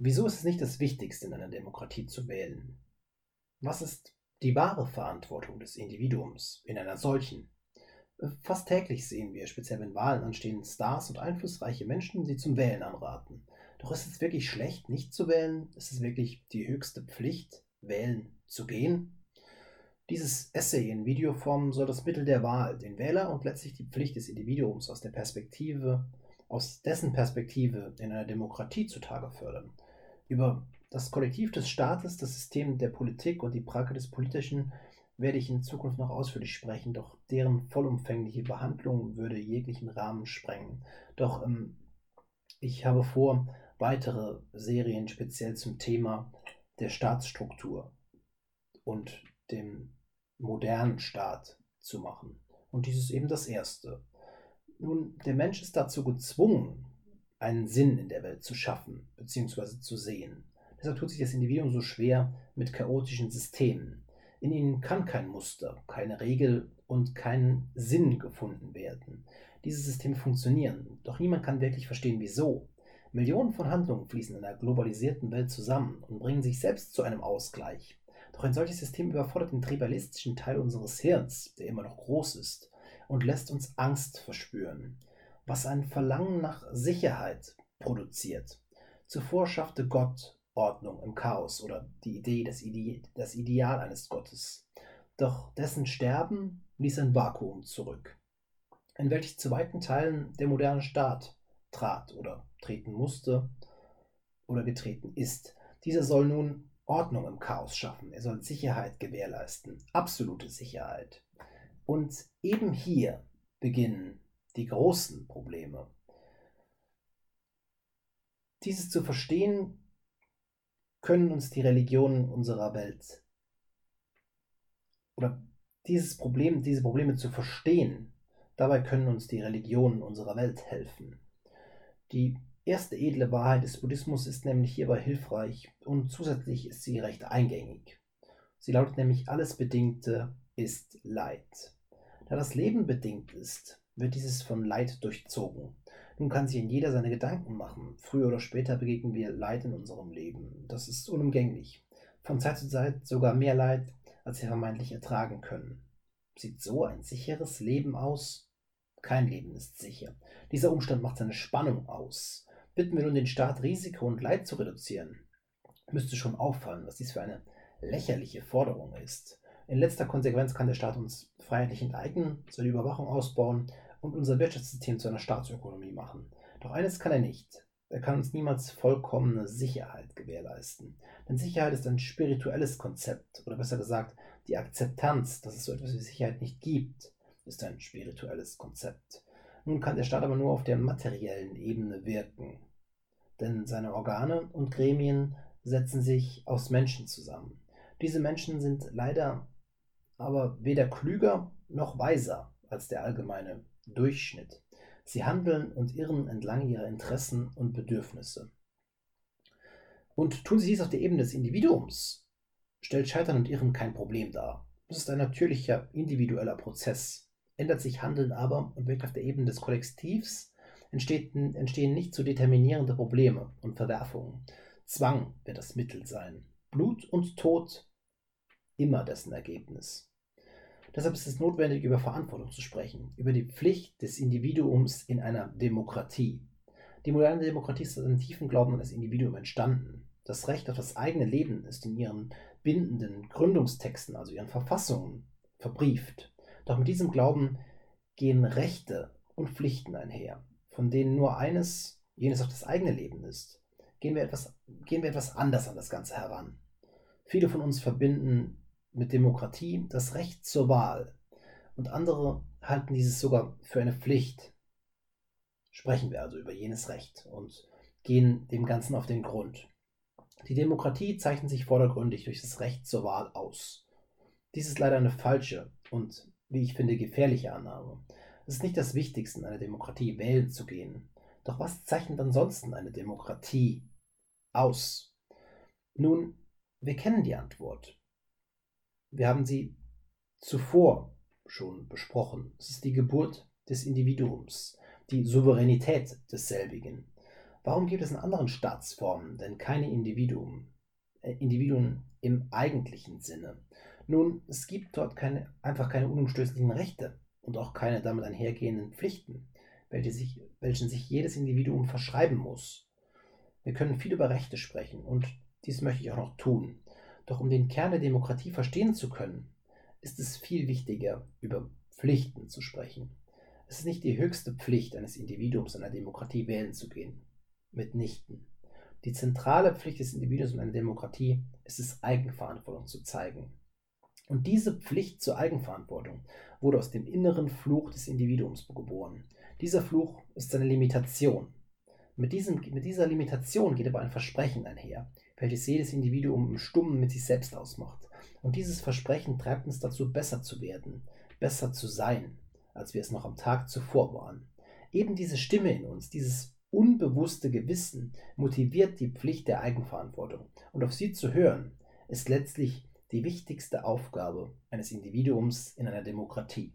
Wieso ist es nicht das Wichtigste in einer Demokratie zu wählen? Was ist die wahre Verantwortung des Individuums in einer solchen? Fast täglich sehen wir, speziell wenn Wahlen anstehen, Stars und einflussreiche Menschen, die zum Wählen anraten. Doch ist es wirklich schlecht, nicht zu wählen? Ist es wirklich die höchste Pflicht, wählen zu gehen? Dieses Essay in Videoform soll das Mittel der Wahl, den Wähler und letztlich die Pflicht des Individuums aus der Perspektive, aus dessen Perspektive in einer Demokratie zutage fördern. Über das Kollektiv des Staates, das System der Politik und die Frage des Politischen werde ich in Zukunft noch ausführlich sprechen, doch deren vollumfängliche Behandlung würde jeglichen Rahmen sprengen. Doch ähm, ich habe vor, weitere Serien speziell zum Thema der Staatsstruktur und dem modernen Staat zu machen. Und dies ist eben das Erste. Nun, der Mensch ist dazu gezwungen, einen Sinn in der Welt zu schaffen bzw. zu sehen. Deshalb tut sich das Individuum so schwer mit chaotischen Systemen. In ihnen kann kein Muster, keine Regel und kein Sinn gefunden werden. Diese Systeme funktionieren, doch niemand kann wirklich verstehen, wieso. Millionen von Handlungen fließen in einer globalisierten Welt zusammen und bringen sich selbst zu einem Ausgleich. Doch ein solches System überfordert den tribalistischen Teil unseres Hirns, der immer noch groß ist, und lässt uns Angst verspüren was ein Verlangen nach Sicherheit produziert. Zuvor schaffte Gott Ordnung im Chaos oder die Idee, das, Ide das Ideal eines Gottes. Doch dessen Sterben ließ ein Vakuum zurück, in welches zu weiten Teilen der moderne Staat trat oder treten musste oder getreten ist. Dieser soll nun Ordnung im Chaos schaffen. Er soll Sicherheit gewährleisten, absolute Sicherheit. Und eben hier beginnen die großen Probleme. Dieses zu verstehen, können uns die Religionen unserer Welt oder dieses Problem, diese Probleme zu verstehen, dabei können uns die Religionen unserer Welt helfen. Die erste edle Wahrheit des Buddhismus ist nämlich hierbei hilfreich und zusätzlich ist sie recht eingängig. Sie lautet nämlich, alles Bedingte ist Leid. Da das Leben bedingt ist, wird dieses von Leid durchzogen. Nun kann sich in jeder seine Gedanken machen. Früher oder später begegnen wir Leid in unserem Leben. Das ist unumgänglich. Von Zeit zu Zeit sogar mehr Leid, als wir vermeintlich ertragen können. Sieht so ein sicheres Leben aus? Kein Leben ist sicher. Dieser Umstand macht seine Spannung aus. Bitten wir nun den Staat, Risiko und Leid zu reduzieren, müsste schon auffallen, was dies für eine lächerliche Forderung ist. In letzter Konsequenz kann der Staat uns freiheitlich enteignen, seine Überwachung ausbauen und unser Wirtschaftssystem zu einer Staatsökonomie machen. Doch eines kann er nicht. Er kann uns niemals vollkommene Sicherheit gewährleisten. Denn Sicherheit ist ein spirituelles Konzept, oder besser gesagt, die Akzeptanz, dass es so etwas wie Sicherheit nicht gibt, ist ein spirituelles Konzept. Nun kann der Staat aber nur auf der materiellen Ebene wirken. Denn seine Organe und Gremien setzen sich aus Menschen zusammen. Diese Menschen sind leider aber weder klüger noch weiser als der allgemeine Durchschnitt. Sie handeln und irren entlang ihrer Interessen und Bedürfnisse. Und tun sie dies auf der Ebene des Individuums, stellt Scheitern und Irren kein Problem dar. Das ist ein natürlicher, individueller Prozess. Ändert sich Handeln aber und wirkt auf der Ebene des Kollektivs, entstehen, entstehen nicht zu determinierende Probleme und Verwerfungen. Zwang wird das Mittel sein. Blut und Tod immer dessen Ergebnis. Deshalb ist es notwendig, über Verantwortung zu sprechen, über die Pflicht des Individuums in einer Demokratie. Die moderne Demokratie ist aus einem tiefen Glauben an das Individuum entstanden. Das Recht auf das eigene Leben ist in ihren bindenden Gründungstexten, also ihren Verfassungen, verbrieft. Doch mit diesem Glauben gehen Rechte und Pflichten einher, von denen nur eines, jenes auf das eigene Leben ist. Gehen wir etwas, gehen wir etwas anders an das Ganze heran. Viele von uns verbinden mit Demokratie das Recht zur Wahl und andere halten dieses sogar für eine Pflicht. Sprechen wir also über jenes Recht und gehen dem Ganzen auf den Grund. Die Demokratie zeichnet sich vordergründig durch das Recht zur Wahl aus. Dies ist leider eine falsche und, wie ich finde, gefährliche Annahme. Es ist nicht das Wichtigste in einer Demokratie, wählen zu gehen. Doch was zeichnet ansonsten eine Demokratie aus? Nun, wir kennen die Antwort. Wir haben sie zuvor schon besprochen. Es ist die Geburt des Individuums, die Souveränität desselbigen. Warum gibt es in anderen Staatsformen denn keine Individuen, äh, Individuen im eigentlichen Sinne? Nun, es gibt dort keine, einfach keine unumstößlichen Rechte und auch keine damit einhergehenden Pflichten, welche sich, welchen sich jedes Individuum verschreiben muss. Wir können viel über Rechte sprechen und dies möchte ich auch noch tun. Doch um den Kern der Demokratie verstehen zu können, ist es viel wichtiger, über Pflichten zu sprechen. Es ist nicht die höchste Pflicht eines Individuums in einer Demokratie wählen zu gehen. Mitnichten. Die zentrale Pflicht des Individuums in einer Demokratie ist es, Eigenverantwortung zu zeigen. Und diese Pflicht zur Eigenverantwortung wurde aus dem inneren Fluch des Individuums geboren. Dieser Fluch ist seine Limitation. Mit, diesem, mit dieser Limitation geht aber ein Versprechen einher, welches jedes Individuum im Stummen mit sich selbst ausmacht. Und dieses Versprechen treibt uns dazu, besser zu werden, besser zu sein, als wir es noch am Tag zuvor waren. Eben diese Stimme in uns, dieses unbewusste Gewissen motiviert die Pflicht der Eigenverantwortung. Und auf sie zu hören, ist letztlich die wichtigste Aufgabe eines Individuums in einer Demokratie.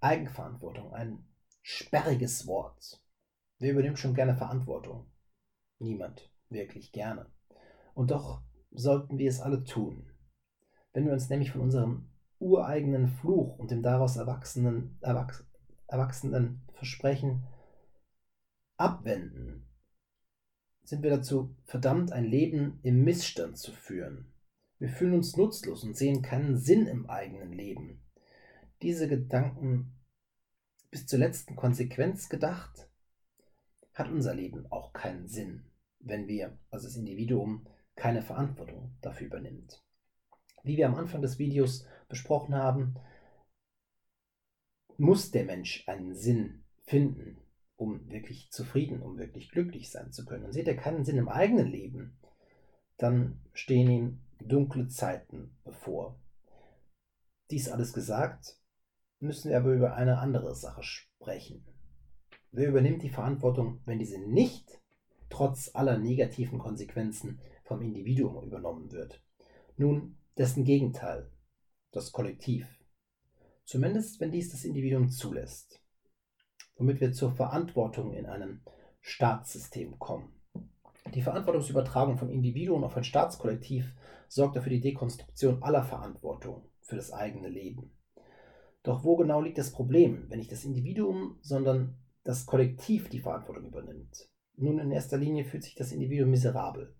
Eigenverantwortung, ein sperriges Wort. Wer übernimmt schon gerne Verantwortung? Niemand, wirklich gerne. Und doch sollten wir es alle tun. Wenn wir uns nämlich von unserem ureigenen Fluch und dem daraus erwachsenen, erwachs erwachsenen Versprechen abwenden, sind wir dazu verdammt, ein Leben im Missstand zu führen. Wir fühlen uns nutzlos und sehen keinen Sinn im eigenen Leben. Diese Gedanken bis zur letzten Konsequenz gedacht, hat unser Leben auch keinen Sinn, wenn wir, also das Individuum, keine Verantwortung dafür übernimmt. Wie wir am Anfang des Videos besprochen haben, muss der Mensch einen Sinn finden, um wirklich zufrieden, um wirklich glücklich sein zu können. Und sieht er keinen Sinn im eigenen Leben, dann stehen ihm dunkle Zeiten bevor. Dies alles gesagt, müssen wir aber über eine andere Sache sprechen. Wer übernimmt die Verantwortung, wenn diese nicht trotz aller negativen Konsequenzen vom Individuum übernommen wird? Nun, dessen Gegenteil, das Kollektiv. Zumindest wenn dies das Individuum zulässt womit wir zur Verantwortung in einem Staatssystem kommen. Die Verantwortungsübertragung von Individuen auf ein Staatskollektiv sorgt dafür die Dekonstruktion aller Verantwortung für das eigene Leben. Doch wo genau liegt das Problem, wenn nicht das Individuum, sondern das Kollektiv die Verantwortung übernimmt? Nun, in erster Linie fühlt sich das Individuum miserabel.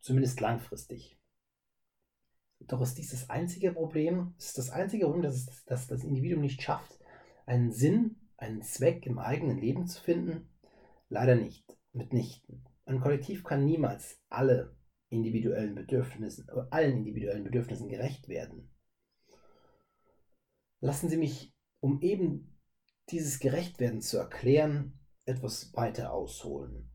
Zumindest langfristig. Doch ist dies das einzige Problem? Ist das einzige Problem, dass, es, dass das Individuum nicht schafft, einen Sinn einen Zweck im eigenen Leben zu finden? Leider nicht, mitnichten. Ein Kollektiv kann niemals alle individuellen Bedürfnissen, äh, allen individuellen Bedürfnissen gerecht werden. Lassen Sie mich, um eben dieses Gerechtwerden zu erklären, etwas weiter ausholen.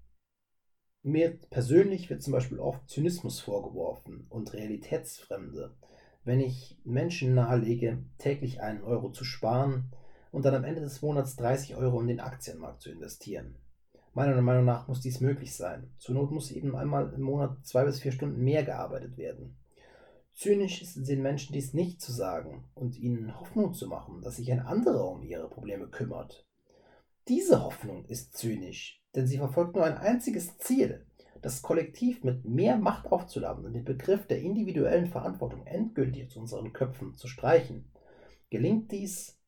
Mir persönlich wird zum Beispiel oft Zynismus vorgeworfen und Realitätsfremde, wenn ich Menschen nahelege, täglich einen Euro zu sparen, und dann am Ende des Monats 30 Euro in den Aktienmarkt zu investieren. Meiner Meinung nach muss dies möglich sein. Zur Not muss eben einmal im Monat zwei bis vier Stunden mehr gearbeitet werden. Zynisch ist es den Menschen dies nicht zu sagen und ihnen Hoffnung zu machen, dass sich ein anderer um ihre Probleme kümmert. Diese Hoffnung ist zynisch, denn sie verfolgt nur ein einziges Ziel, das Kollektiv mit mehr Macht aufzuladen und den Begriff der individuellen Verantwortung endgültig aus unseren Köpfen zu streichen. Gelingt dies,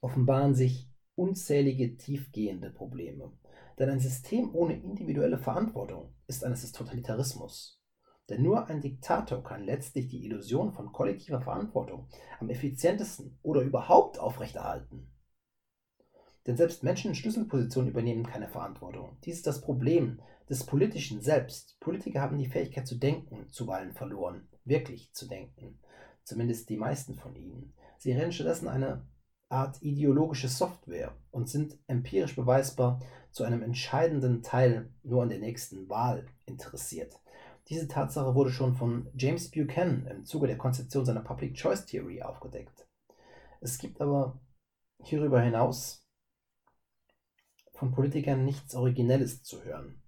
offenbaren sich unzählige tiefgehende Probleme. Denn ein System ohne individuelle Verantwortung ist eines des Totalitarismus. Denn nur ein Diktator kann letztlich die Illusion von kollektiver Verantwortung am effizientesten oder überhaupt aufrechterhalten. Denn selbst Menschen in Schlüsselpositionen übernehmen keine Verantwortung. Dies ist das Problem des Politischen selbst. Politiker haben die Fähigkeit zu denken zuweilen verloren, wirklich zu denken. Zumindest die meisten von ihnen. Sie rennen stattdessen eine Art ideologische Software und sind empirisch beweisbar zu einem entscheidenden Teil nur an der nächsten Wahl interessiert. Diese Tatsache wurde schon von James Buchanan im Zuge der Konzeption seiner Public Choice Theory aufgedeckt. Es gibt aber hierüber hinaus von Politikern nichts Originelles zu hören.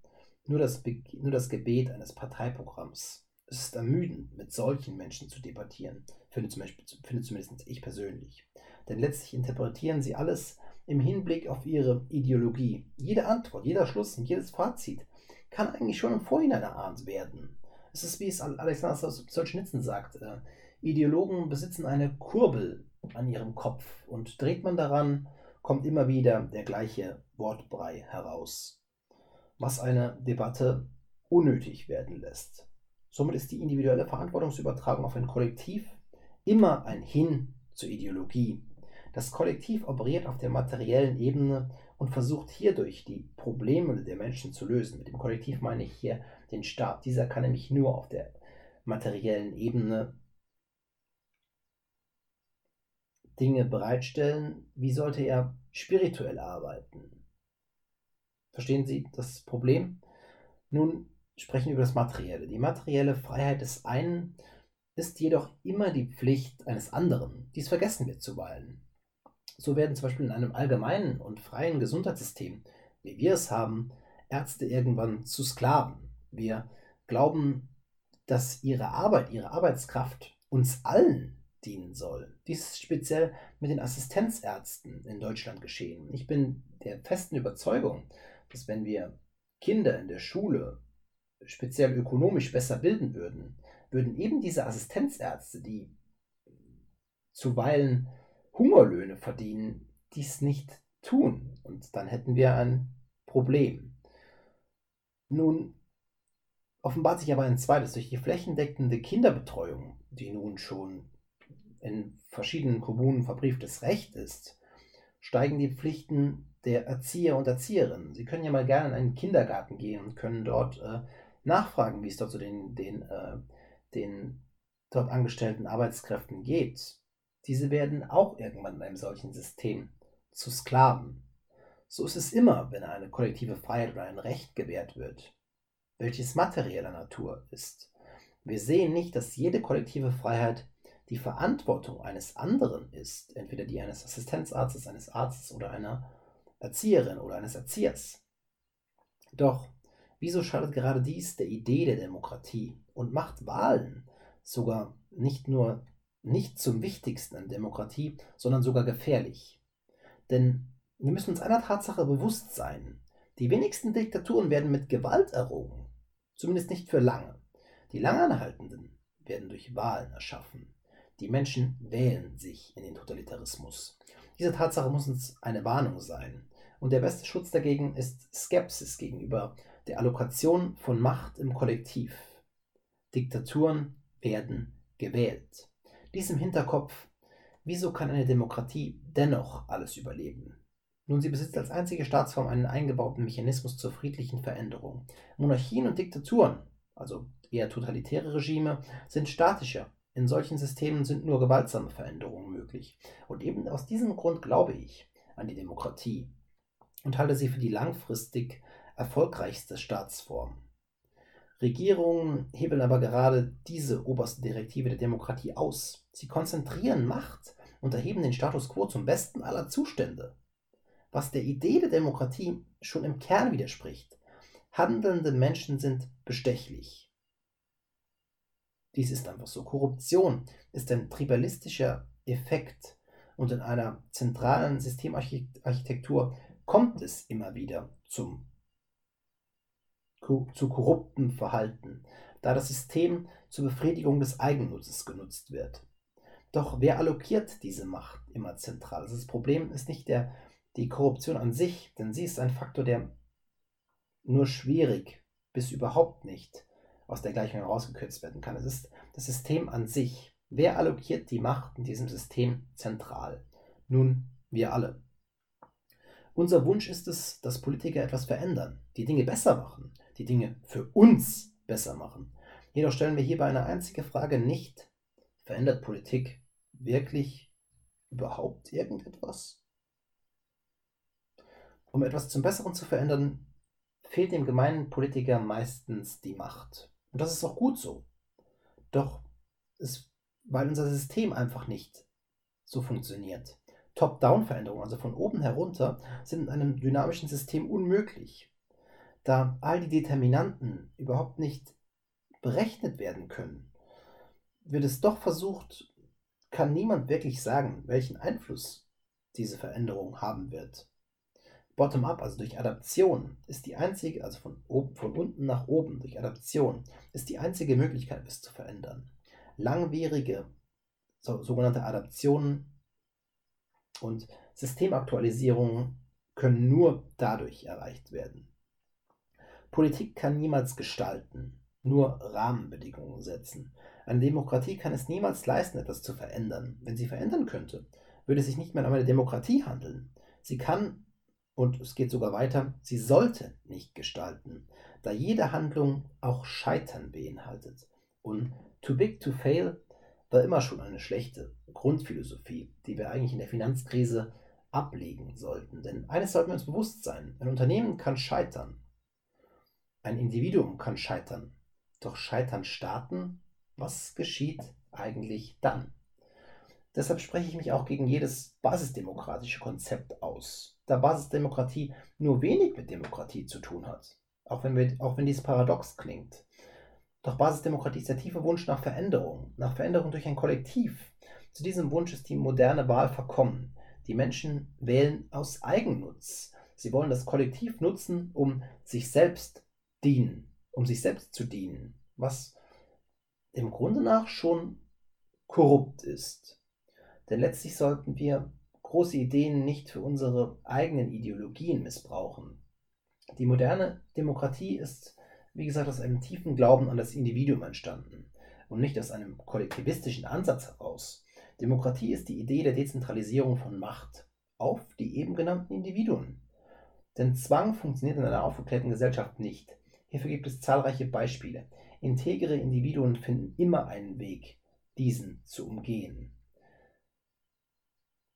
Nur das, Be nur das Gebet eines Parteiprogramms. Es ist ermüdend, mit solchen Menschen zu debattieren, finde, zum Beispiel, finde zumindest ich persönlich denn letztlich interpretieren sie alles im Hinblick auf ihre Ideologie. Jede Antwort, jeder Schluss und jedes Fazit kann eigentlich schon im Vorhinein erahnt werden. Es ist, wie es Alexander Solzhenitsyn sagt, äh, Ideologen besitzen eine Kurbel an ihrem Kopf und dreht man daran, kommt immer wieder der gleiche Wortbrei heraus, was eine Debatte unnötig werden lässt. Somit ist die individuelle Verantwortungsübertragung auf ein Kollektiv immer ein Hin zur Ideologie. Das Kollektiv operiert auf der materiellen Ebene und versucht hierdurch die Probleme der Menschen zu lösen. Mit dem Kollektiv meine ich hier den Staat. Dieser kann nämlich nur auf der materiellen Ebene Dinge bereitstellen. Wie sollte er spirituell arbeiten? Verstehen Sie das Problem? Nun sprechen wir über das Materielle. Die materielle Freiheit des einen ist jedoch immer die Pflicht eines anderen. Dies vergessen wir zuweilen. So werden zum Beispiel in einem allgemeinen und freien Gesundheitssystem, wie wir es haben, Ärzte irgendwann zu Sklaven. Wir glauben, dass ihre Arbeit, ihre Arbeitskraft uns allen dienen soll. Dies ist speziell mit den Assistenzärzten in Deutschland geschehen. Ich bin der festen Überzeugung, dass wenn wir Kinder in der Schule speziell ökonomisch besser bilden würden, würden eben diese Assistenzärzte, die zuweilen Hungerlöhne verdienen, dies nicht tun. Und dann hätten wir ein Problem. Nun offenbart sich aber ein zweites. Durch die flächendeckende Kinderbetreuung, die nun schon in verschiedenen Kommunen verbrieftes Recht ist, steigen die Pflichten der Erzieher und Erzieherinnen. Sie können ja mal gerne in einen Kindergarten gehen und können dort äh, nachfragen, wie es dort zu den, den, äh, den dort angestellten Arbeitskräften geht. Diese werden auch irgendwann in einem solchen System zu Sklaven. So ist es immer, wenn eine kollektive Freiheit oder ein Recht gewährt wird, welches materieller Natur ist. Wir sehen nicht, dass jede kollektive Freiheit die Verantwortung eines anderen ist, entweder die eines Assistenzarztes, eines Arztes oder einer Erzieherin oder eines Erziehers. Doch wieso schadet gerade dies der Idee der Demokratie und macht Wahlen sogar nicht nur nicht zum Wichtigsten an Demokratie, sondern sogar gefährlich. Denn wir müssen uns einer Tatsache bewusst sein. Die wenigsten Diktaturen werden mit Gewalt errungen. Zumindest nicht für lange. Die langanhaltenden werden durch Wahlen erschaffen. Die Menschen wählen sich in den Totalitarismus. Diese Tatsache muss uns eine Warnung sein. Und der beste Schutz dagegen ist Skepsis gegenüber der Allokation von Macht im Kollektiv. Diktaturen werden gewählt. Dies im Hinterkopf, wieso kann eine Demokratie dennoch alles überleben? Nun, sie besitzt als einzige Staatsform einen eingebauten Mechanismus zur friedlichen Veränderung. Monarchien und Diktaturen, also eher totalitäre Regime, sind statischer. In solchen Systemen sind nur gewaltsame Veränderungen möglich. Und eben aus diesem Grund glaube ich an die Demokratie und halte sie für die langfristig erfolgreichste Staatsform. Regierungen hebeln aber gerade diese oberste Direktive der Demokratie aus. Sie konzentrieren Macht und erheben den Status quo zum besten aller Zustände. Was der Idee der Demokratie schon im Kern widerspricht. Handelnde Menschen sind bestechlich. Dies ist einfach so. Korruption ist ein tribalistischer Effekt und in einer zentralen Systemarchitektur kommt es immer wieder zum zu korruptem Verhalten, da das System zur Befriedigung des Eigennutzes genutzt wird. Doch wer allokiert diese Macht immer zentral? Also das Problem ist nicht der, die Korruption an sich, denn sie ist ein Faktor, der nur schwierig bis überhaupt nicht aus der Gleichung herausgekürzt werden kann. Es ist das System an sich. Wer allokiert die Macht in diesem System zentral? Nun, wir alle. Unser Wunsch ist es, dass Politiker etwas verändern, die Dinge besser machen, die Dinge für uns besser machen. Jedoch stellen wir hierbei eine einzige Frage nicht. Verändert Politik wirklich überhaupt irgendetwas? Um etwas zum Besseren zu verändern, fehlt dem gemeinen Politiker meistens die Macht. Und das ist auch gut so. Doch es, weil unser System einfach nicht so funktioniert. Top-Down-Veränderungen, also von oben herunter, sind in einem dynamischen System unmöglich da all die Determinanten überhaupt nicht berechnet werden können, wird es doch versucht, kann niemand wirklich sagen, welchen Einfluss diese Veränderung haben wird. Bottom-up, also durch Adaption, ist die einzige, also von, oben, von unten nach oben, durch Adaption, ist die einzige Möglichkeit, es zu verändern. Langwierige so, sogenannte Adaptionen und Systemaktualisierungen können nur dadurch erreicht werden. Politik kann niemals gestalten, nur Rahmenbedingungen setzen. Eine Demokratie kann es niemals leisten, etwas zu verändern. Wenn sie verändern könnte, würde es sich nicht mehr um eine Demokratie handeln. Sie kann, und es geht sogar weiter, sie sollte nicht gestalten, da jede Handlung auch Scheitern beinhaltet. Und too big to fail war immer schon eine schlechte Grundphilosophie, die wir eigentlich in der Finanzkrise ablegen sollten. Denn eines sollten wir uns bewusst sein, ein Unternehmen kann scheitern, ein Individuum kann scheitern, doch scheitern Staaten, was geschieht eigentlich dann? Deshalb spreche ich mich auch gegen jedes basisdemokratische Konzept aus, da Basisdemokratie nur wenig mit Demokratie zu tun hat, auch wenn, wir, auch wenn dies paradox klingt. Doch Basisdemokratie ist der tiefe Wunsch nach Veränderung, nach Veränderung durch ein Kollektiv. Zu diesem Wunsch ist die moderne Wahl verkommen. Die Menschen wählen aus Eigennutz. Sie wollen das Kollektiv nutzen, um sich selbst dienen, um sich selbst zu dienen, was im Grunde nach schon korrupt ist. Denn letztlich sollten wir große Ideen nicht für unsere eigenen Ideologien missbrauchen. Die moderne Demokratie ist wie gesagt, aus einem tiefen Glauben an das Individuum entstanden und nicht aus einem kollektivistischen Ansatz heraus. Demokratie ist die Idee der Dezentralisierung von Macht auf die eben genannten Individuen. Denn Zwang funktioniert in einer aufgeklärten Gesellschaft nicht. Hierfür gibt es zahlreiche Beispiele. Integere Individuen finden immer einen Weg, diesen zu umgehen.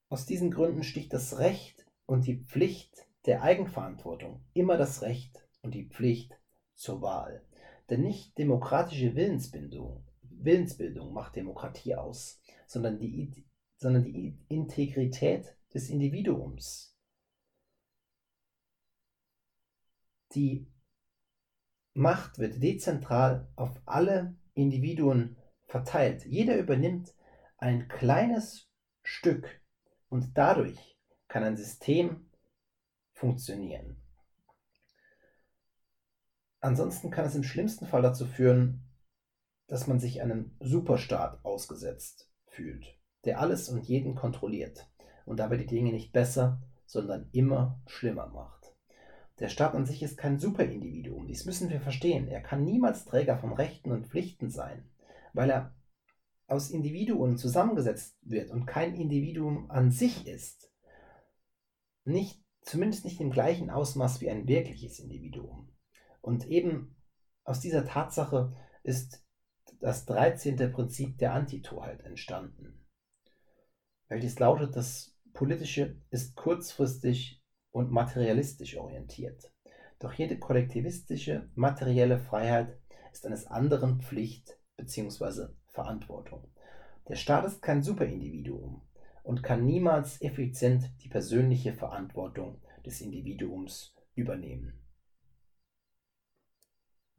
Aus diesen Gründen sticht das Recht und die Pflicht der Eigenverantwortung immer das Recht und die Pflicht zur Wahl. Denn nicht demokratische Willensbildung, Willensbildung macht Demokratie aus, sondern die, sondern die Integrität des Individuums. Die Macht wird dezentral auf alle Individuen verteilt. Jeder übernimmt ein kleines Stück und dadurch kann ein System funktionieren. Ansonsten kann es im schlimmsten Fall dazu führen, dass man sich einem Superstaat ausgesetzt fühlt, der alles und jeden kontrolliert und dabei die Dinge nicht besser, sondern immer schlimmer macht. Der Staat an sich ist kein Superindividuum, dies müssen wir verstehen. Er kann niemals Träger von Rechten und Pflichten sein, weil er aus Individuen zusammengesetzt wird und kein Individuum an sich ist. Nicht, zumindest nicht im gleichen Ausmaß wie ein wirkliches Individuum. Und eben aus dieser Tatsache ist das 13. Prinzip der Antitorheit entstanden. Welches lautet, das Politische ist kurzfristig und materialistisch orientiert. Doch jede kollektivistische, materielle Freiheit ist eines anderen Pflicht bzw. Verantwortung. Der Staat ist kein Superindividuum und kann niemals effizient die persönliche Verantwortung des Individuums übernehmen.